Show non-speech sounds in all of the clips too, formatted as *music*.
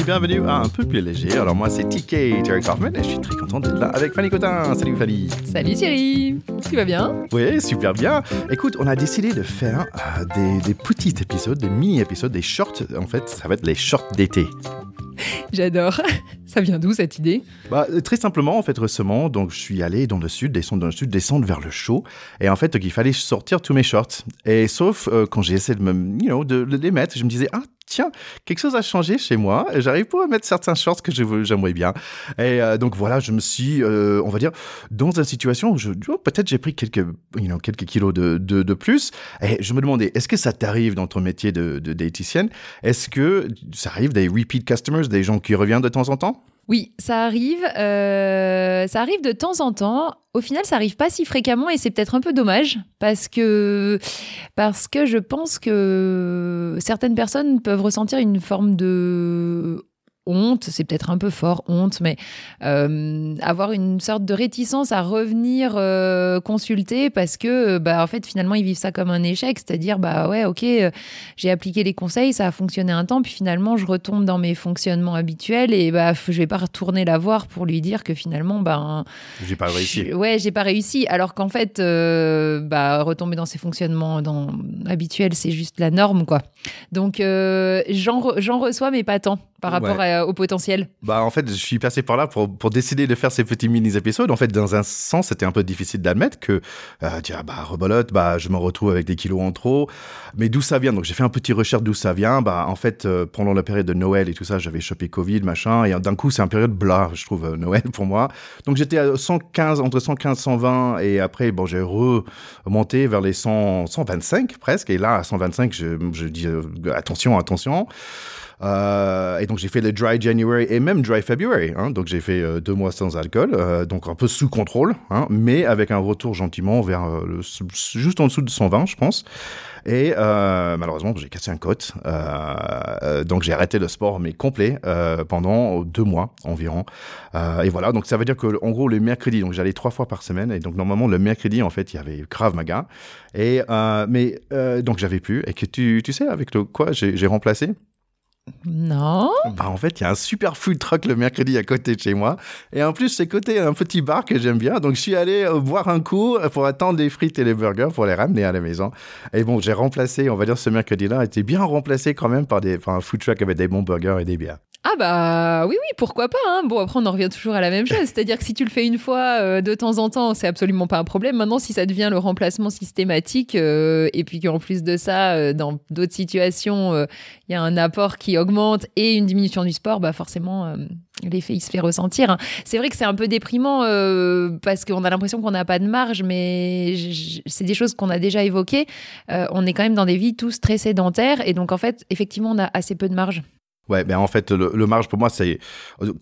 et bienvenue à Un peu plus léger. Alors moi c'est TK, Terry Kaufman et je suis très content d'être là avec Fanny Cotin. Salut Fanny. Salut Thierry, tu vas bien? Oui, super bien. Écoute, on a décidé de faire euh, des, des petits épisodes, des mini-épisodes, des shorts. En fait, ça va être les shorts d'été. J'adore. Ça vient d'où cette idée? Bah, très simplement, en fait, récemment, donc je suis allé dans le sud, descendre dans le sud, descendre vers le chaud, et en fait, donc, il fallait sortir tous mes shorts. Et sauf euh, quand j'ai essayé de me, you know, de, les mettre, je me disais ah tiens, quelque chose a changé chez moi. J'arrive pas à mettre certains shorts que j'aimerais bien. Et euh, donc voilà, je me suis, euh, on va dire, dans une situation où oh, peut-être j'ai pris quelques, you know, quelques kilos de, de, plus. Et je me demandais, est-ce que ça t'arrive dans ton métier de, de Est-ce que ça arrive des repeat customers, des gens qui reviennent de temps en temps? Oui, ça arrive. euh, ça arrive de temps en temps. Au final, ça arrive pas si fréquemment et c'est peut-être un peu dommage parce que parce que je pense que certaines personnes peuvent ressentir une forme de honte, c'est peut-être un peu fort, honte, mais euh, avoir une sorte de réticence à revenir euh, consulter parce que, bah, en fait, finalement, ils vivent ça comme un échec, c'est-à-dire, bah ouais, ok, euh, j'ai appliqué les conseils, ça a fonctionné un temps, puis finalement, je retombe dans mes fonctionnements habituels et bah, je vais pas retourner la voir pour lui dire que finalement, ben, J'ai pas réussi. je- ouais, j'ai pas réussi. Alors qu'en fait, euh, bah, retomber dans ses fonctionnements dans, habituels, c'est juste la norme, quoi. Donc, euh, j'en re- j'en reçois, mais pas tant par rapport Ouais. à- au potentiel. Bah, en fait, je suis passé par là pour, pour décider de faire ces petits mini-épisodes. En fait, dans un sens, c'était un peu difficile d'admettre que, euh, tiens, bah, rebolote, bah, je me retrouve avec des kilos en trop. Mais d'où ça vient? Donc, j'ai fait un petit recherche d'où ça vient. Bah, en fait, euh, pendant la période de Noël et tout ça, j'avais chopé Covid, machin. Et d'un coup, c'est une période blah, je trouve, euh, Noël pour moi. Donc, j'étais à 115, entre 115 120. Et après, bon, j'ai remonté vers les 100, 125 presque. Et là, à 125, je, je dis, euh, attention, attention. Euh, et donc j'ai fait le dry January et même dry February. hein. donc j'ai fait euh, deux mois sans alcool, euh, donc un peu sous contrôle, hein, mais avec un retour gentiment vers euh, le, juste en dessous de 120, je pense. Et euh, malheureusement, j'ai cassé un côte. Donc j'ai arrêté le sport, mais complet, pendant deux mois environ. Et voilà, donc ça veut dire que en gros, le mercredi, donc j'allais trois fois par semaine. Et donc normalement, le mercredi, en fait, il y avait Krav Maga. Et, mais donc j'avais plus. Et que tu, tu sais, avec le quoi j'ai remplacé Non. bah en fait, il y a un super food truck le mercredi à côté de chez moi. Et en plus, c'est côté un petit bar que j'aime bien. Donc, je suis allé euh, boire un coup pour attendre les frites et les burgers pour les ramener à la maison. Et bon, j'ai remplacé, on va dire, ce mercredi-là, était bien remplacé quand même par, des, par un food truck avec des bons burgers et des bières. Ah bah oui, oui, pourquoi pas. hein. Bon, après, on en revient toujours à la même chose. C'est-à-dire que si tu le fais une fois euh, de temps en temps, c'est absolument pas un problème. Maintenant, si ça devient le remplacement systématique, euh, et puis qu'en plus de ça, euh, dans d'autres situations, il y a un apport qui augmente et une diminution du sport, bah forcément, l'effet, il se fait ressentir. hein. C'est vrai que c'est un peu déprimant parce qu'on a l'impression qu'on n'a pas de marge, mais c'est des choses qu'on a déjà évoquées. On est quand même dans des vies tous très sédentaires, et donc en fait, effectivement, on a assez peu de marge. Ouais, ben en fait, le, le marge pour moi, c'est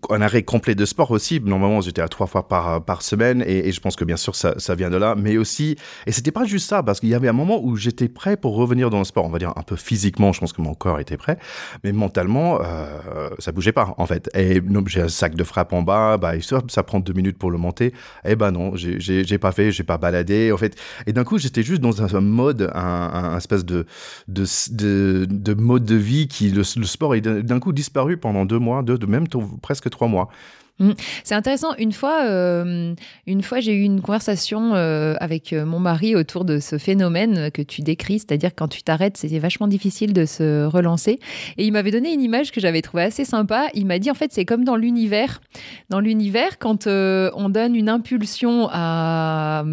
un arrêt complet de sport aussi. Normalement, j'étais à trois fois par, par semaine et, je pense que bien sûr, ça, ça vient de là. Mais aussi, et c'était pas juste ça, parce qu'il y avait un moment où j'étais prêt pour revenir dans le sport. On va dire un peu physiquement, je pense que mon corps était prêt. Mais mentalement, euh, ça bougeait pas, en fait. Et j'ai un sac de frappe en bas, bah, ça, prend deux minutes pour le monter. Et ben non, j'ai- pas fait, j'ai pas baladé, en fait. Et d'un coup, j'étais juste dans un mode, un, un espèce de, de, de, de mode de vie qui, le, le sport est d'un d'un coup disparu pendant deux mois, deux, de même presque trois mois. C'est intéressant. Une fois, euh, une fois, j'ai eu une conversation euh, avec euh, mon mari autour de ce phénomène que tu décris, c'est-à-dire quand tu t'arrêtes, c'était vachement difficile de se relancer. Et il m'avait donné une image que j'avais trouvée assez sympa. Il m'a dit en fait, c'est comme dans l'univers. Dans l'univers, quand on donne une impulsion à,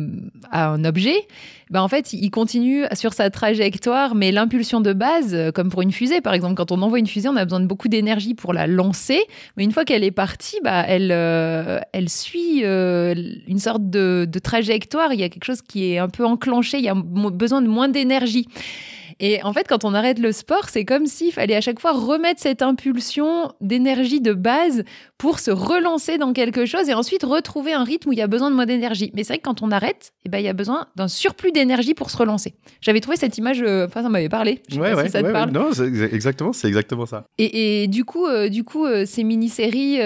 un objet, ben en fait, il continue sur sa trajectoire, mais l'impulsion de base, comme pour une fusée, par exemple, quand on envoie une fusée, on a besoin de beaucoup d'énergie pour la lancer, mais une fois qu'elle est partie, bah, elle, euh, elle suit euh, une sorte de, trajectoire. Il y a quelque chose qui est un peu enclenché. Il y a besoin de moins d'énergie. Et en fait, quand on arrête le sport, c'est comme s'il fallait à chaque fois remettre cette impulsion d'énergie de base pour se relancer dans quelque chose et ensuite retrouver un rythme où il y a besoin de moins d'énergie. Mais c'est vrai que quand on arrête, eh ben, il y a besoin d'un surplus d'énergie pour se relancer. J'avais trouvé cette image, euh, enfin, ça m'avait parlé. Je sais pas si ça te ouais, parle. ouais. Non, exactement, c'est exactement ça. Et, et du coup, euh, du coup, euh, ces mini-séries,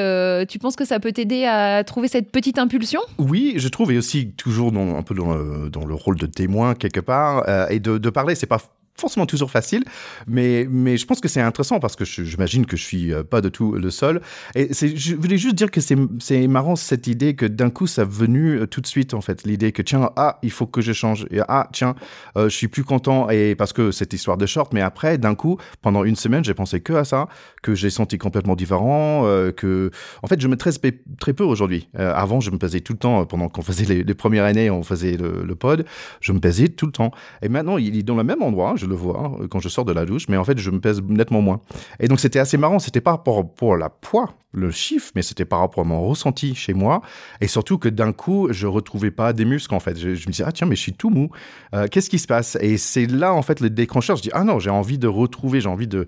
tu penses que ça peut t'aider à trouver cette petite impulsion? Oui, je trouve, et aussi toujours dans, un peu dans le, dans le rôle de témoin quelque part, et de, de parler, c'est pas forcément toujours facile, mais, mais je pense que c'est intéressant parce que j'imagine que je suis euh, pas de tout le seul. Et je voulais juste dire que c'est marrant cette idée que d'un coup ça venu euh, tout de suite en fait, l'idée que tiens, ah, il faut que je change, ah, tiens, euh, je suis plus content, et parce que cette histoire de short, mais après, d'un coup, pendant une semaine, j'ai pensé que à ça, que j'ai senti complètement différent, que, en fait, je me très, très peu aujourd'hui. avant, je me pesais tout le temps, pendant qu'on faisait les, premières années, on faisait le, le, pod, je me pesais tout le temps. Et maintenant, il est dans le même endroit, je le vois hein, quand je sors de la douche, mais en fait, je me pèse nettement moins. Et donc, c'était assez marrant. C'était pas pour, pour la poids, le chiffre, mais c'était par rapport à mon ressenti chez moi. Et surtout que d'un coup, je retrouvais pas des muscles, en fait. Je, me disais, ah tiens, mais je suis tout mou. Euh, qu'est-ce qui se passe? Et c'est là, en fait, le déclencheur. Je dis, ah non, j'ai envie de retrouver, j'ai envie de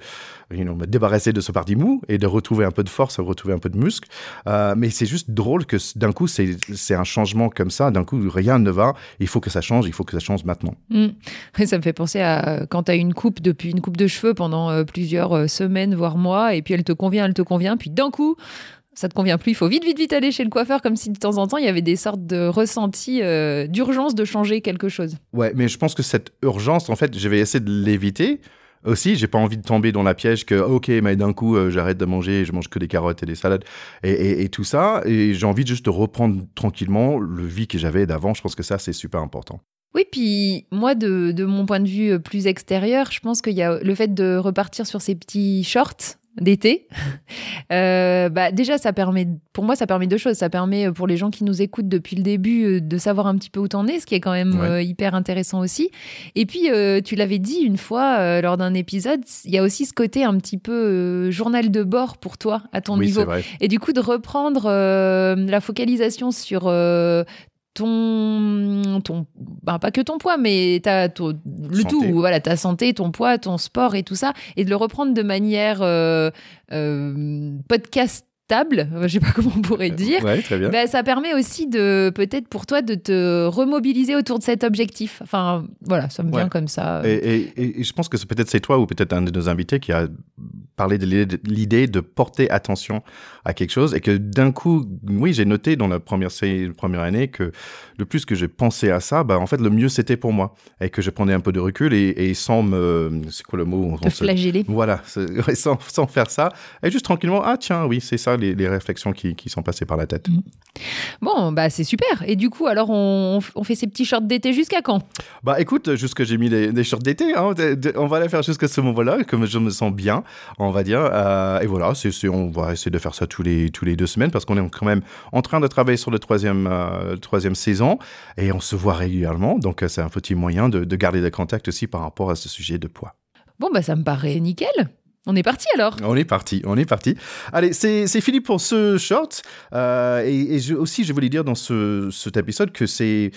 me débarrasser de ce parti mou et de retrouver un peu de force, retrouver un peu de muscle. Euh, mais c'est juste drôle que d'un coup, c'est un changement comme ça. D'un coup, rien ne va. Il faut que ça change. Il faut que ça change maintenant. Mmh. Ça me fait penser à quand tu as une coupe depuis une coupe de cheveux pendant euh, plusieurs semaines, voire mois, et puis elle te convient, elle te convient, puis d'un coup, ça te convient plus, il faut vite, vite, vite aller chez le coiffeur, comme si de temps en temps il y avait des sortes de ressentis euh, d'urgence de changer quelque chose. Ouais, mais je pense que cette urgence, en fait, je vais essayer de l'éviter. Aussi, j'ai pas envie de tomber dans la piège que, ok, mais d'un coup, euh, j'arrête de manger, je mange que des carottes et des salades et, et tout ça. Et j'ai envie juste de reprendre tranquillement le vie que j'avais d'avant. Je pense que ça, c'est super important. Oui, puis moi, de, de, mon point de vue plus extérieur, je pense qu'il y a le fait de repartir sur ces petits shorts d'été. *laughs* Euh, bah déjà, ça permet, pour moi, ça permet deux choses. Ça permet euh, pour les gens qui nous écoutent depuis le début euh, de savoir un petit peu où t'en es, ce qui est quand même hyper intéressant aussi. Et puis, tu l'avais dit une fois lors d'un épisode, il y a aussi ce côté un petit peu journal de bord pour toi à ton niveau. Et du coup, de reprendre la focalisation sur ton, ton ben pas que ton poids, mais as le tout, voilà, ta santé, ton poids, ton sport et tout ça, et de le reprendre de manière euh, euh, podcast stable, je sais pas *laughs* comment on pourrait dire, bah, ça permet aussi de peut-être pour toi de te remobiliser autour de cet objectif. Enfin, voilà, ça me vient comme ça. Et, et, je pense que c'est peut-être c'est toi ou peut-être un de nos invités qui a parlé de l'idée de porter attention à quelque chose et que d'un coup, oui, j'ai noté dans la première, première année que le plus que j'ai pensé à ça, bah, en fait, le mieux c'était pour moi et que je prenais un peu de recul et, sans me, c'est quoi le mot Te flageller. Voilà, *laughs* sans, sans faire ça et juste tranquillement, ah tiens, oui, c'est ça les, réflexions qui, sont passées par la tête. Mm. Bon, bah c'est super. Et du coup, alors on, fait ces petits shorts d'été jusqu'à quand? Bah écoute, jusque j'ai mis des, shorts d'été, hein. on va les faire jusqu'à ce moment-là, comme je me sens bien, on va dire. Euh, et voilà, c'est, on va essayer de faire ça tous les, tous les deux semaines parce qu'on est quand même en train de travailler sur le troisième, euh, troisième saison et on se voit régulièrement. Donc euh, c'est un petit moyen de, de garder des contacts aussi par rapport à ce sujet de poids. Bon, bah ça me paraît nickel. On est parti alors On est parti, on est parti. Allez, c'est fini pour ce short. Euh, et, aussi, je voulais dire dans ce, cet épisode que c'est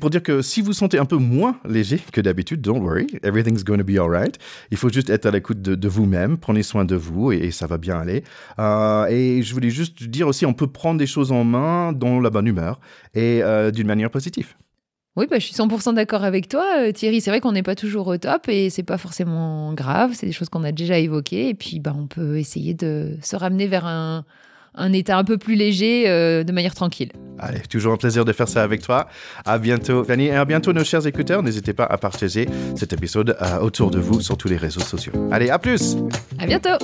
pour dire que si vous sentez un peu moins léger que d'habitude, don't worry, everything's going to be alright. Il faut juste être à l'écoute de, vous-même, prenez soin de vous et, ça va bien aller. Euh, et je voulais juste dire aussi, on peut prendre des choses en main dans la bonne humeur et euh, d'une manière positive. Oui, bah, je suis 100% d'accord avec toi, euh, Thierry. C'est vrai qu'on n'est pas toujours au top et c'est pas forcément grave. C'est des choses qu'on a déjà évoquées. Et puis, bah, on peut essayer de se ramener vers un, état un peu plus léger euh, de manière tranquille. Allez, toujours un plaisir de faire ça avec toi. À bientôt, Fanny. Et à bientôt, nos chers écouteurs. N'hésitez pas à partager cet épisode euh, autour de vous sur tous les réseaux sociaux. Allez, à plus. À bientôt.